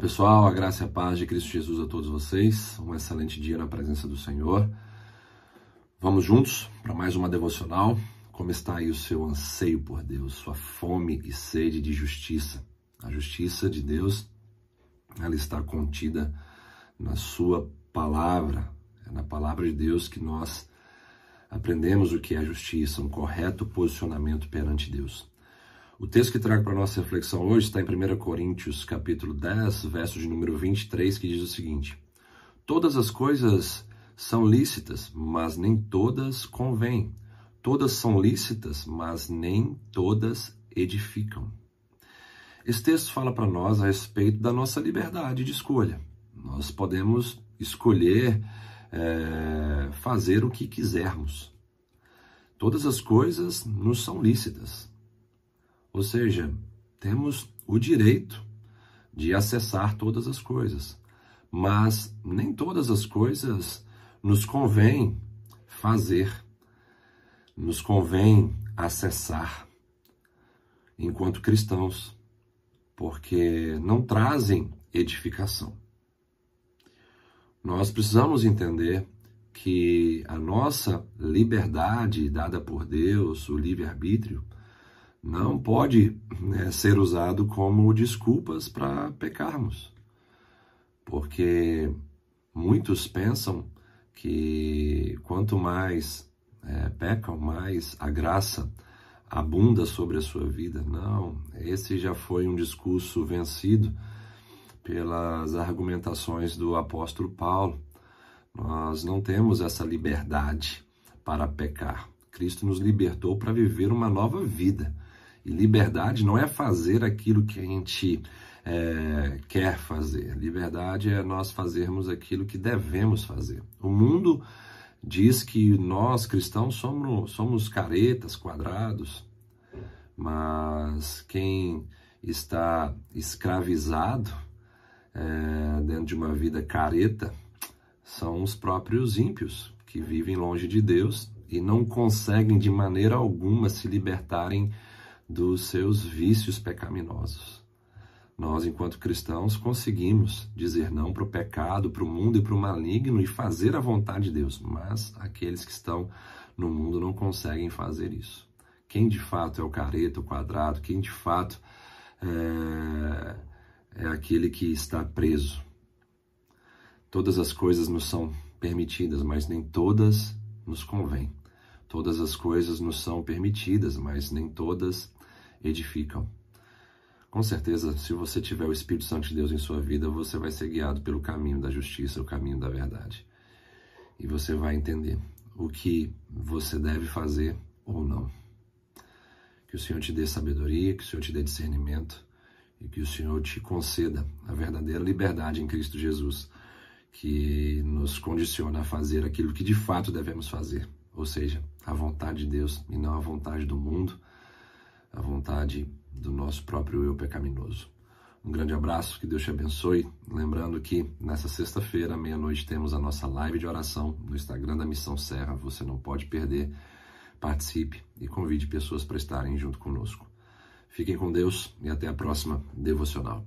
pessoal, a graça e a paz de Cristo Jesus a todos vocês. Um excelente dia na presença do Senhor. Vamos juntos para mais uma devocional. Como está aí o seu anseio por Deus, sua fome e sede de justiça? A justiça de Deus, ela está contida na sua palavra. É na palavra de Deus que nós aprendemos o que é justiça, um correto posicionamento perante Deus. O texto que trago para nossa reflexão hoje está em 1 Coríntios, capítulo 10, verso de número 23, que diz o seguinte: Todas as coisas são lícitas, mas nem todas convêm. Todas são lícitas, mas nem todas edificam. Esse texto fala para nós a respeito da nossa liberdade de escolha. Nós podemos escolher é, fazer o que quisermos. Todas as coisas nos são lícitas, ou seja, temos o direito de acessar todas as coisas, mas nem todas as coisas nos convém fazer, nos convém acessar enquanto cristãos, porque não trazem edificação. Nós precisamos entender que a nossa liberdade dada por Deus, o livre-arbítrio, não pode né, ser usado como desculpas para pecarmos. Porque muitos pensam que quanto mais é, pecam, mais a graça abunda sobre a sua vida. Não, esse já foi um discurso vencido pelas argumentações do apóstolo Paulo. Nós não temos essa liberdade para pecar. Cristo nos libertou para viver uma nova vida. E liberdade não é fazer aquilo que a gente é, quer fazer. Liberdade é nós fazermos aquilo que devemos fazer. O mundo diz que nós cristãos somos, somos caretas, quadrados, mas quem está escravizado é, dentro de uma vida careta são os próprios ímpios que vivem longe de Deus e não conseguem de maneira alguma se libertarem dos seus vícios pecaminosos. Nós, enquanto cristãos, conseguimos dizer não para o pecado, para o mundo e para o maligno e fazer a vontade de Deus, mas aqueles que estão no mundo não conseguem fazer isso. Quem de fato é o careta, o quadrado, quem de fato é, é aquele que está preso. Todas as coisas nos são permitidas, mas nem todas nos convêm. Todas as coisas nos são permitidas, mas nem todas edificam. Com certeza, se você tiver o Espírito Santo de Deus em sua vida, você vai ser guiado pelo caminho da justiça, o caminho da verdade. E você vai entender o que você deve fazer ou não. Que o Senhor te dê sabedoria, que o Senhor te dê discernimento e que o Senhor te conceda a verdadeira liberdade em Cristo Jesus, que nos condiciona a fazer aquilo que de fato devemos fazer, ou seja, a vontade de Deus e não a vontade do mundo a vontade do nosso próprio eu pecaminoso. Um grande abraço, que Deus te abençoe. Lembrando que nessa sexta-feira, meia-noite, temos a nossa live de oração no Instagram da Missão Serra. Você não pode perder. Participe e convide pessoas para estarem junto conosco. Fiquem com Deus e até a próxima devocional.